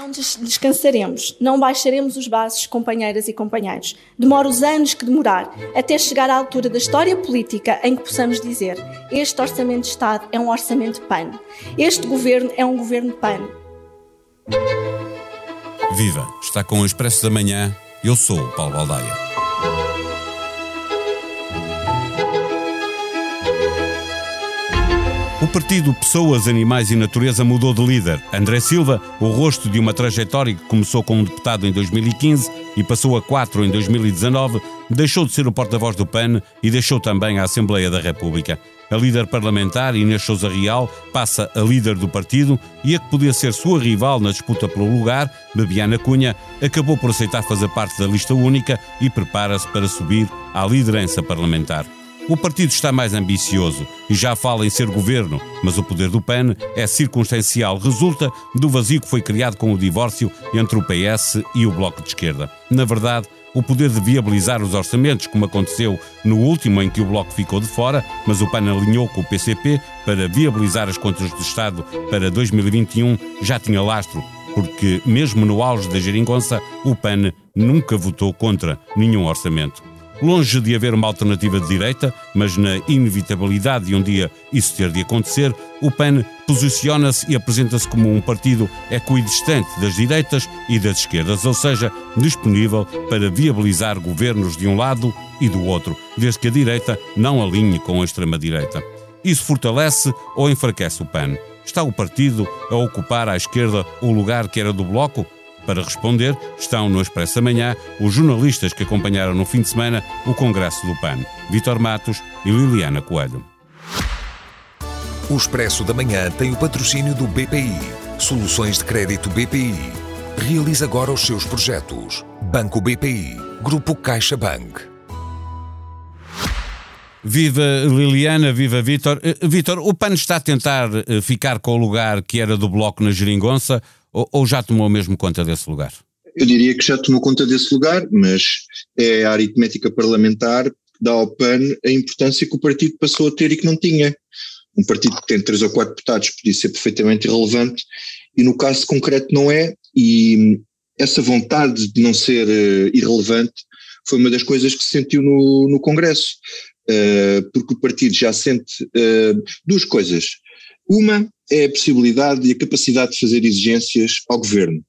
Não descansaremos, não baixaremos os braços, companheiras e companheiros. Demora os anos que demorar, até chegar à altura da história política em que possamos dizer: este Orçamento de Estado é um orçamento PAN. Este governo é um governo PAN. Viva! Está com o Expresso da Manhã. Eu sou o Paulo Baldaia. O partido Pessoas, Animais e Natureza mudou de líder. André Silva, o rosto de uma trajetória que começou com um deputado em 2015 e passou a quatro em 2019, deixou de ser o porta-voz do PAN e deixou também a Assembleia da República. A líder parlamentar, Inês Souza Real, passa a líder do partido e a que podia ser sua rival na disputa pelo lugar, Bebiana Cunha, acabou por aceitar fazer parte da lista única e prepara-se para subir à liderança parlamentar. O partido está mais ambicioso e já fala em ser governo, mas o poder do PAN é circunstancial, resulta do vazio que foi criado com o divórcio entre o PS e o Bloco de Esquerda. Na verdade, o poder de viabilizar os orçamentos, como aconteceu no último em que o Bloco ficou de fora, mas o PAN alinhou com o PCP para viabilizar as contas do Estado para 2021, já tinha lastro, porque mesmo no auge da geringonça, o PAN nunca votou contra nenhum orçamento. Longe de haver uma alternativa de direita, mas na inevitabilidade de um dia isso ter de acontecer, o PAN posiciona-se e apresenta-se como um partido equidistante das direitas e das esquerdas, ou seja, disponível para viabilizar governos de um lado e do outro, desde que a direita não alinhe com a extrema-direita. Isso fortalece ou enfraquece o PAN? Está o partido a ocupar à esquerda o lugar que era do Bloco? Para responder, estão no Expresso da Manhã os jornalistas que acompanharam no fim de semana o Congresso do PAN, Vítor Matos e Liliana Coelho. O Expresso da Manhã tem o patrocínio do BPI. Soluções de crédito BPI. Realize agora os seus projetos. Banco BPI. Grupo CaixaBank. Viva Liliana, viva Vítor. Uh, Vítor, o PAN está a tentar uh, ficar com o lugar que era do Bloco na Geringonça ou, ou já tomou mesmo conta desse lugar? Eu diria que já tomou conta desse lugar, mas é a aritmética parlamentar que dá ao PAN a importância que o partido passou a ter e que não tinha. Um partido que tem três ou quatro deputados podia ser perfeitamente irrelevante e no caso concreto não é, e essa vontade de não ser uh, irrelevante foi uma das coisas que se sentiu no, no Congresso, porque o partido já sente uh, duas coisas. Uma é a possibilidade e a capacidade de fazer exigências ao governo.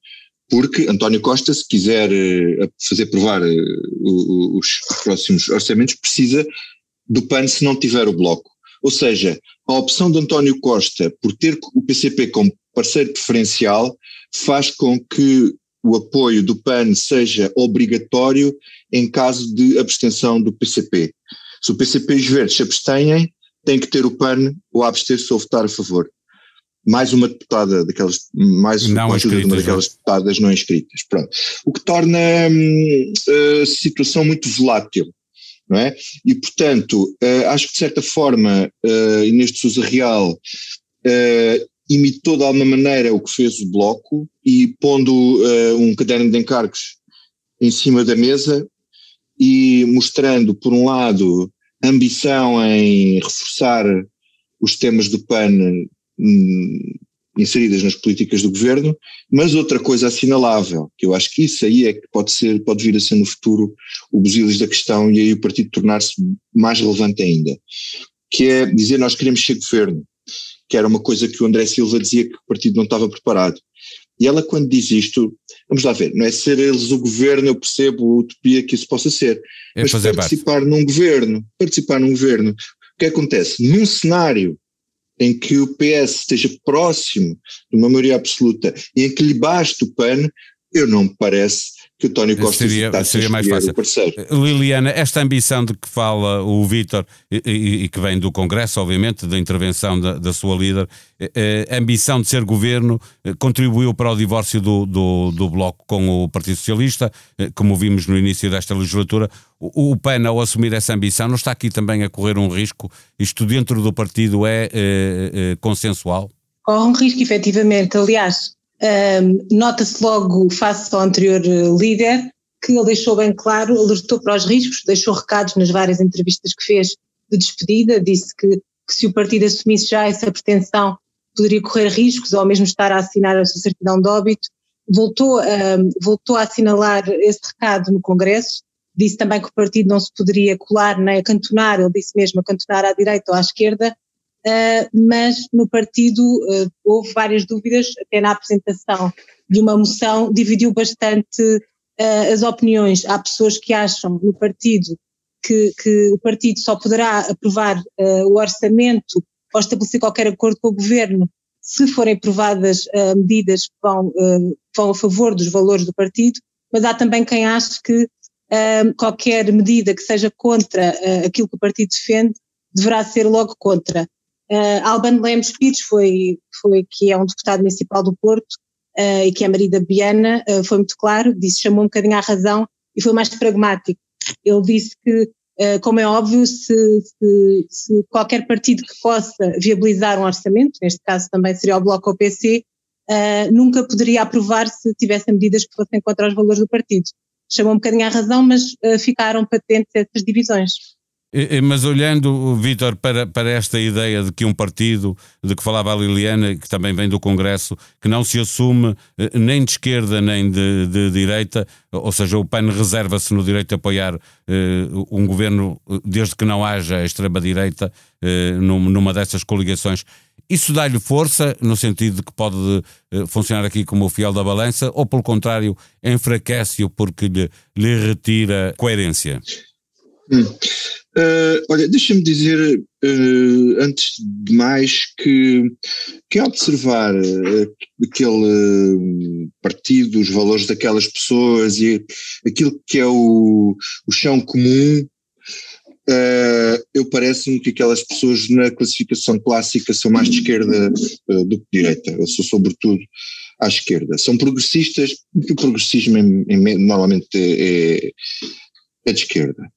Porque António Costa, se quiser uh, fazer provar os, próximos orçamentos, precisa do PAN se não tiver o bloco. Ou seja, a opção de António Costa por ter o PCP como parceiro preferencial faz com que o apoio do PAN seja obrigatório em caso de abstenção do PCP. Se o PCP e os verdes se abstêm, tem que ter o PAN ou abster-se ou votar a favor mais uma deputada daquelas, mais não uma ajuda de uma daquelas deputadas não inscritas. Pronto. O que torna hum, a situação muito volátil. Não é? E, portanto, uh, acho que de certa forma uh, Inês de Sousa Real uh, imitou de alguma maneira o que fez o Bloco e pondo uh, um caderno de encargos em cima da mesa e mostrando, por um lado, ambição em reforçar os temas do PAN Hum, nas políticas do governo, mas outra coisa assinalável, que eu acho que isso aí é que pode ser, pode vir a ser no futuro o busilis da questão e aí o partido tornar-se mais relevante ainda, que é dizer nós queremos ser governo, que era uma coisa que o André Silva dizia que o partido não estava preparado. E ela quando diz isto, vamos lá ver, não é ser eles o governo, eu percebo a utopia que isso possa ser, é mas participar parte. num governo, participar num governo, o que acontece? Num cenário em que o PS esteja próximo de uma maioria absoluta e em que lhe baste o PAN, eu não me parece que o Tony Costa seria, seria mais fácil. Liliana, esta ambição de que fala o Vítor e, e, e, que vem do Congresso, obviamente, da intervenção da, da sua líder, eh, a ambição de ser governo eh, contribuiu para o divórcio do, do, do, Bloco com o Partido Socialista, eh, como vimos no início desta legislatura. O, o PAN, ao assumir essa ambição, não está aqui também a correr um risco? Isto dentro do partido é, é, é consensual? Corre um risco, efetivamente. Aliás, um, Nota-se logo, face ao anterior eh, líder, que ele deixou bem claro, alertou para os riscos, deixou recados nas várias entrevistas que fez de despedida, disse que, que se o partido assumisse já essa pretensão, poderia correr riscos ou mesmo estar a assinar a sua certidão de óbito, voltou, voltou a assinalar esse recado no Congresso, disse também que o partido não se poderia colar nem acantonar, ele disse mesmo acantonar à direita ou à esquerda, mas no partido uh, houve várias dúvidas, até na apresentação de uma moção, dividiu bastante uh, as opiniões. Há pessoas que acham no partido que, que o partido só poderá aprovar o orçamento ou estabelecer qualquer acordo com o governo se forem aprovadas medidas que vão, vão a favor dos valores do partido, mas há também quem ache que qualquer medida que seja contra uh, aquilo que o partido defende deverá ser logo contra. Uh, Albano Lemos Pires foi, foi, que é um deputado municipal do Porto uh, e que é marido da Biana, uh, foi muito claro, disse, chamou um bocadinho à razão e foi mais pragmático. Ele disse que, como é óbvio, se, se, se, qualquer partido que possa viabilizar um orçamento, neste caso também seria o Bloco ou o PC, nunca poderia aprovar se tivesse medidas que fossem contra os valores do partido chamou um bocadinho à razão, mas ficaram patentes essas divisões. Mas olhando, Vítor, para, para esta ideia de que um partido, de que falava a Liliana, que também vem do Congresso, que não se assume eh, nem de esquerda nem de, de direita, ou seja, o PAN reserva-se no direito de apoiar uh, um governo desde que não haja extrema-direita numa dessas coligações. Isso dá-lhe força, no sentido de que pode funcionar aqui como o fiel da balança, ou pelo contrário, enfraquece-o porque lhe, lhe retira coerência? Hum. Uh, olha, deixa-me dizer, uh, antes de mais, que, que ao observar uh, aquele partido, os valores daquelas pessoas e aquilo que é o, o chão comum, eu parece-me que aquelas pessoas na classificação clássica são mais de esquerda do que de direita. Eu sou sobretudo à esquerda. São progressistas, porque o progressismo normalmente é, é de esquerda.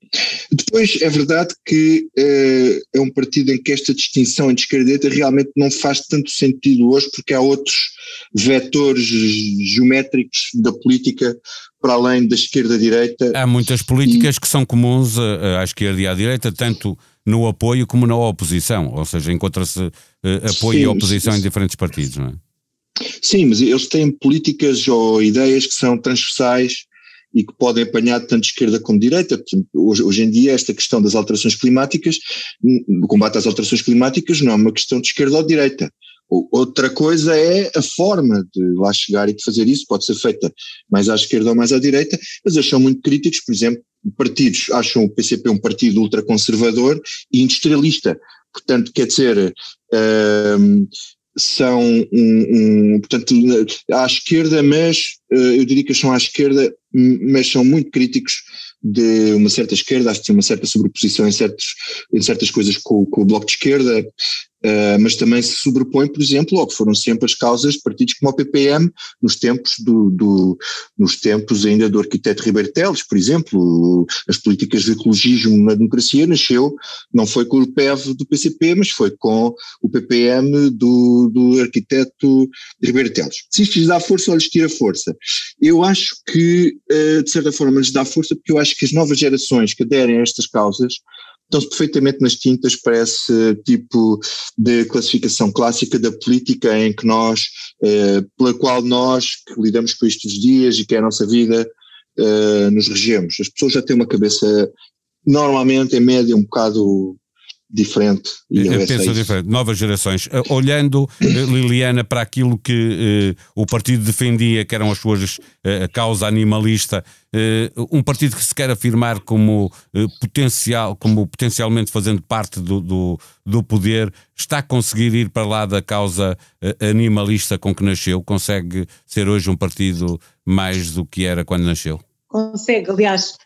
Depois é verdade que uh, é um partido em que esta distinção entre esquerda e direita realmente não faz tanto sentido hoje, porque há outros vetores geométricos da política para além da esquerda-direita. Há muitas políticas e... que são comuns à esquerda e à direita, tanto no apoio como na oposição, ou seja, encontra-se uh, apoio sim, e oposição em diferentes partidos, não é? Sim, mas eles têm políticas ou ideias que são transversais e que podem apanhar tanto esquerda como direita. Hoje, hoje em dia, esta questão das alterações climáticas, o combate às alterações climáticas não é uma questão de esquerda ou de direita. Outra coisa é a forma de lá chegar e de fazer isso, pode ser feita mais à esquerda ou mais à direita, mas eles são muito críticos, por exemplo, partidos acham o PCP um partido ultraconservador e industrialista. Portanto, quer dizer, um, são um, um, portanto, à esquerda, mas uh, eu diria que são à esquerda, mas são muito críticos de uma certa esquerda, acho que tem uma certa sobreposição em, certos, em certas coisas com, com o bloco de esquerda, Uh, mas também se sobrepõe, por exemplo, ao que foram sempre as causas de partidos como o PPM nos tempos do, do nos tempos ainda do arquiteto Ribeiro Teles, por exemplo, as políticas de ecologismo na democracia nasceu, não foi com o PEV do PCP, mas foi com o PPM do, do arquiteto Ribeiro Teles. Se isto lhes dá força ou lhes tira força? Eu acho que, uh, de certa forma, lhes dá força porque eu acho que as novas gerações que aderem a estas causas estão-se perfeitamente nas tintas para esse tipo de classificação clássica da política em que nós, eh, pela qual nós que lidamos com estes dias e que é a nossa vida, eh, nos regemos. As pessoas já têm uma cabeça, normalmente, em média, um bocado diferente. E é, penso diferente, novas gerações. Uh, olhando, uh, Liliana, para aquilo que uh, o partido defendia, que eram as suas a causa animalista, um partido que se quer afirmar como potencial, como potencialmente fazendo parte do, do, do, poder, está a conseguir ir para lá da causa animalista com que nasceu? Consegue ser hoje um partido mais do que era quando nasceu? Consegue, aliás,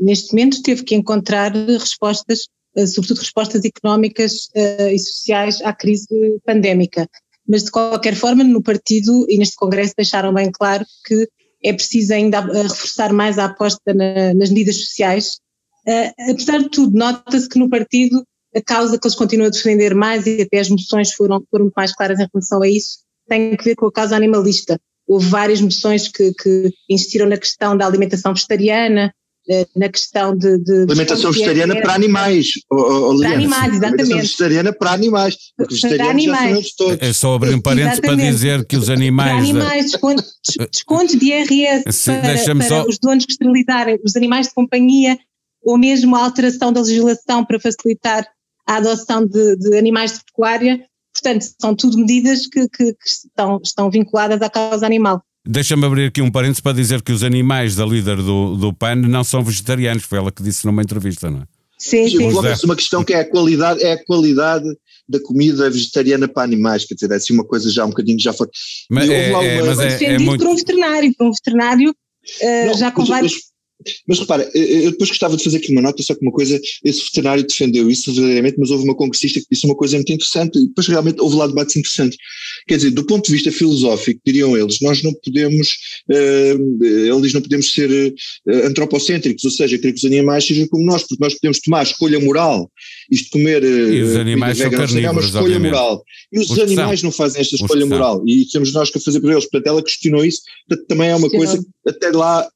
neste momento teve que encontrar respostas eh, sobretudo respostas económicas uh, e sociais à crise pandémica. Mas, de qualquer forma, no partido e neste Congresso deixaram bem claro que é preciso ainda eh, reforçar mais a aposta na, nas medidas sociais. Apesar de tudo, nota-se que no partido a causa que eles continuam a defender mais e até as moções foram, foram mais claras em relação a isso, tem que ver com a causa animalista. Houve várias moções que, que insistiram na questão da alimentação vegetariana, na questão de. de alimentação vegetariana para animais. Oh, para animais, exatamente. Alimentação vegetariana para animais. Porque vegetarianos animais. já todos. É só abrir um parênteses para dizer que os animais. Para animais, descontos, descontos de IRS para, para só... os donos que esterilizarem os animais de companhia ou mesmo a alteração da legislação para facilitar a adoção de, de animais de pecuária. Portanto, são tudo medidas que, que, que estão, estão vinculadas à causa animal. Deixa-me abrir aqui um parênteses para dizer que os animais da líder do, do PAN não são vegetarianos, foi ela que disse numa entrevista, não é? Sim, sim. Coloca-se uma questão que é a qualidade, é a qualidade da comida vegetariana para animais, quer dizer, é assim uma coisa já um bocadinho já foi. Mas, é, é, mas é, é, muito... por um veterinário, por um veterinário uh, não, já com vários. Mas repara, eu depois gostava de fazer aqui uma nota, só que uma coisa, esse veterinário defendeu isso verdadeiramente, mas houve uma congressista que disse uma coisa muito interessante, e depois realmente houve lá debates interessantes. Quer dizer, do ponto de vista filosófico, diriam eles, nós não podemos, uh, eles não podemos ser uh, antropocêntricos, ou seja, querer que os animais sejam como nós, porque nós podemos tomar a escolha moral, isto de comer uh, e os animais são carnívoros, é uma escolha obviamente. moral. E os, os animais não fazem esta escolha moral, e temos nós que fazer por eles. Portanto, ela questionou isso, portanto, também é uma coisa, até lá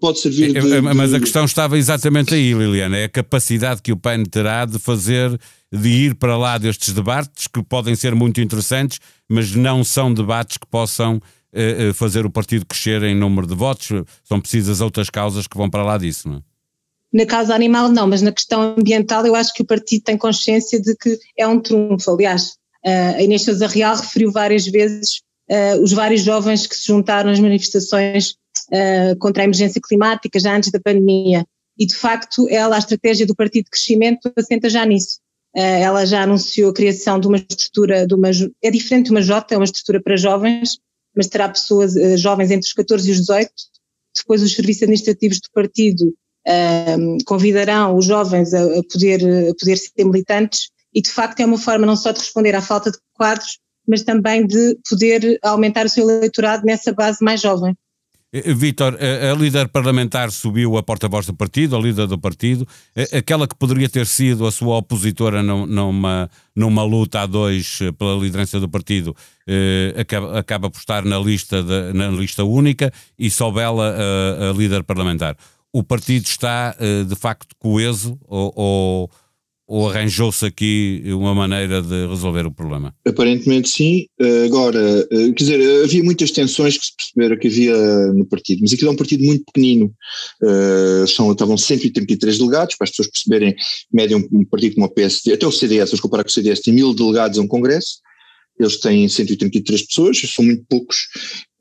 pode servir é, de, é, Mas a questão estava exatamente aí, Liliana, é a capacidade que o PAN terá de fazer, de ir para lá destes debates, que podem ser muito interessantes, mas não são debates que possam eh, eh, fazer o partido crescer em número de votos, são precisas outras causas que vão para lá disso, não é? Na causa animal não, mas na questão ambiental eu acho que o partido tem consciência de que é um trunfo, aliás, uh, a Inês Sousa Real referiu várias vezes uh, os vários jovens que se juntaram às manifestações uh, contra a emergência climática já antes da pandemia. E de facto, ela, a estratégia do Partido de Crescimento assenta já nisso. Uh, ela já anunciou a criação de uma estrutura, de uma, é diferente de uma J, é uma estrutura para jovens, mas terá pessoas uh, jovens entre os 14 e os 18. Depois os serviços administrativos do partido convidarão os jovens a, a, poder, a poder ser militantes e de facto é uma forma não só de responder à falta de quadros, mas também de poder aumentar o seu eleitorado nessa base mais jovem. Eh, Vítor, a, líder parlamentar subiu a porta-voz do partido, a líder do partido, eh, aquela que poderia ter sido a sua opositora numa, numa luta a dois eh, pela liderança do partido, acaba, acaba por estar na lista, de, na lista única e sobe ela a, a líder parlamentar. O partido está de facto coeso ou, ou ou arranjou-se aqui uma maneira de resolver o problema? Aparentemente sim. Agora, eh, quer dizer, havia muitas tensões que se perceberam que havia no partido, mas aquilo é um partido muito pequenino. Uh, são, estavam 133 delegados, para as pessoas perceberem, média um, partido como o PSD, até o CDS, vamos comparar com o CDS, tem mil delegados a um congresso, eles têm 183 pessoas, são muito poucos,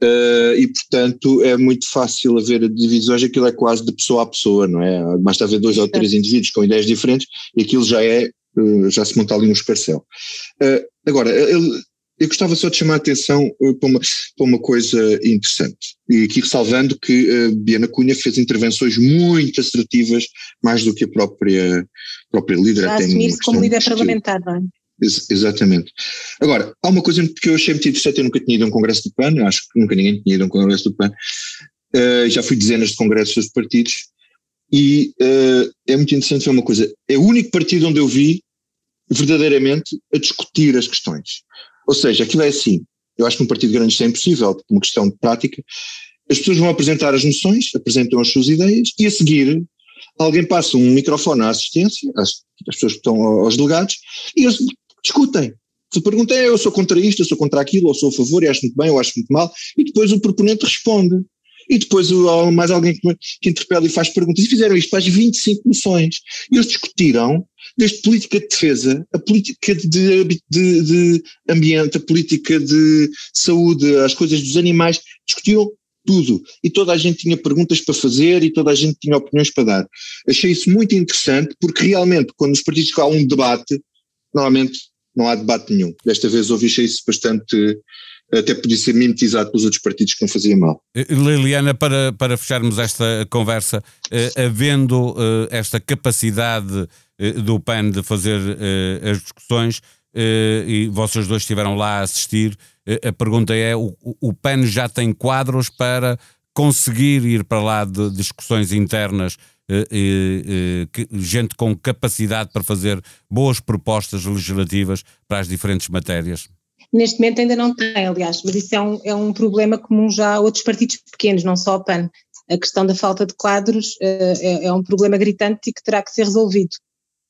uh, e portanto é muito fácil haver divisões, aquilo é quase de pessoa a pessoa, não é? Basta haver dois ou três indivíduos com ideias diferentes e aquilo já é, uh, já se monta ali um escarcel. Uh, agora, eu, eu gostava só de chamar a atenção para uma, para uma coisa interessante, e aqui ressalvando que Biana Cunha fez intervenções muito assertivas, mais do que a própria, própria líder. Já assumir-se como líder parlamentar, não é? Ex exatamente. Agora, há uma coisa que eu achei muito interessante, eu nunca tinha ido a um congresso do PAN, acho que nunca ninguém tinha ido a um congresso do PAN, uh, já fui dezenas de congressos dos partidos, e uh, é muito interessante ver uma coisa, é o único partido onde eu vi verdadeiramente a discutir as questões. Ou seja, aquilo é assim, eu acho que num partido grande isso é impossível, por uma questão de prática, as pessoas vão apresentar as moções, apresentam as suas ideias, e a seguir alguém passa um microfone à assistência, às, às pessoas que estão aos delegados, e eles discutem. Se pergunta é, eu sou contra isto, eu sou contra aquilo, ou sou a favor, e acho muito bem, ou acho muito mal, e depois o proponente responde. E depois mais alguém que, interpela e faz perguntas. E fizeram isto para as 25 moções. E eles discutiram desde política de defesa, a política de, de, de, ambiente, a política de saúde, as coisas dos animais, discutiram tudo. E toda a gente tinha perguntas para fazer e toda a gente tinha opiniões para dar. Achei isso muito interessante porque realmente, quando os partidos há um debate, normalmente não há debate nenhum. Desta vez ouvi isso bastante, até podia ser mimetizado pelos outros partidos que não faziam mal. Eh, Liliana, para, para fecharmos esta conversa, eh, havendo eh, esta capacidade eh, do PAN de fazer eh, as discussões, eh, e vocês dois estiveram lá a assistir, a pergunta é: o, o PAN já tem quadros para conseguir ir para lá de discussões internas gente com capacidade para fazer boas propostas legislativas para as diferentes matérias? Neste momento ainda não tem, aliás, mas isso é um, é um problema comum já a outros partidos pequenos, não só a PAN. a questão da falta de quadros é, é, um problema gritante e que terá que ser resolvido.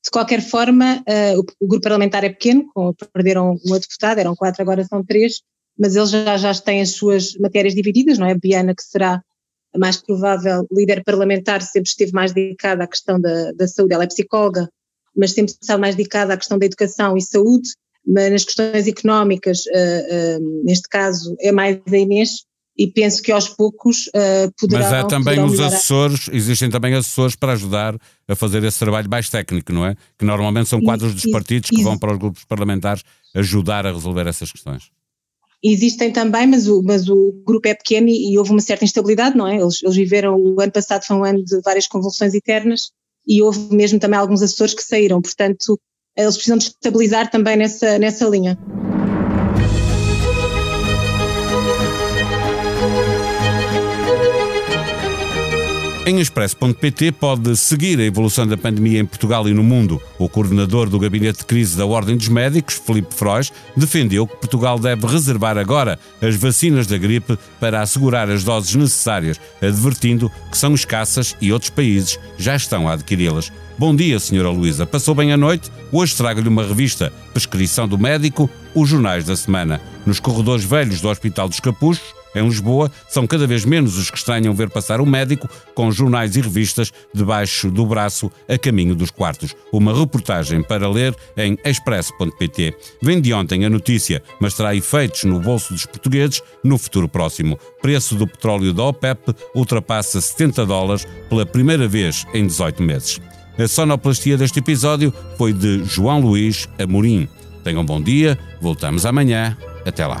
De qualquer forma, o, o, grupo parlamentar é pequeno, perderam uma deputada, eram quatro, agora são três, mas eles já, já têm as suas matérias divididas, não é? A Biana, que será mais provável líder parlamentar, sempre esteve mais dedicada à questão da, da saúde, ela é psicóloga, mas sempre estava mais dedicada à questão da educação e saúde, mas nas questões económicas, uh, uh, neste caso, é mais a Inês, e penso que aos poucos uh, poderá. Mas há também os assessores, existem também assessores para ajudar a fazer esse trabalho mais técnico, não é? Que normalmente são quadros dos partidos que vão para os grupos parlamentares ajudar a resolver essas questões. Existem também, mas o, mas o grupo é pequeno e, e houve uma certa instabilidade, não é? Eles, eles viveram, o ano passado foi um ano de várias convulsões eternas e houve mesmo também alguns assessores que saíram, portanto, eles precisam de estabilizar também nessa, nessa linha. Em expresso.pt pode seguir a evolução da pandemia em Portugal e no mundo. O coordenador do Gabinete de Crise da Ordem dos Médicos, Felipe Frois, defendeu que Portugal deve reservar agora as vacinas da gripe para assegurar as doses necessárias, advertindo que são escassas e outros países já estão a adquiri-las. Bom dia, Senhora Luísa. Passou bem a noite? Hoje trago-lhe uma revista, Prescrição do Médico, os jornais da semana. Nos corredores velhos do Hospital dos Capuchos, em Lisboa, são cada vez menos os que estranham ver passar um médico com jornais e revistas debaixo do braço a caminho dos quartos. Uma reportagem para ler em expresso.pt. Vem de ontem a notícia, mas terá efeitos no bolso dos portugueses no futuro próximo. Preço do petróleo da OPEP ultrapassa 70 dólares pela primeira vez em 18 meses. A sonoplastia deste episódio foi de João Luís Amorim. Tenham um bom dia, voltamos amanhã. Até lá.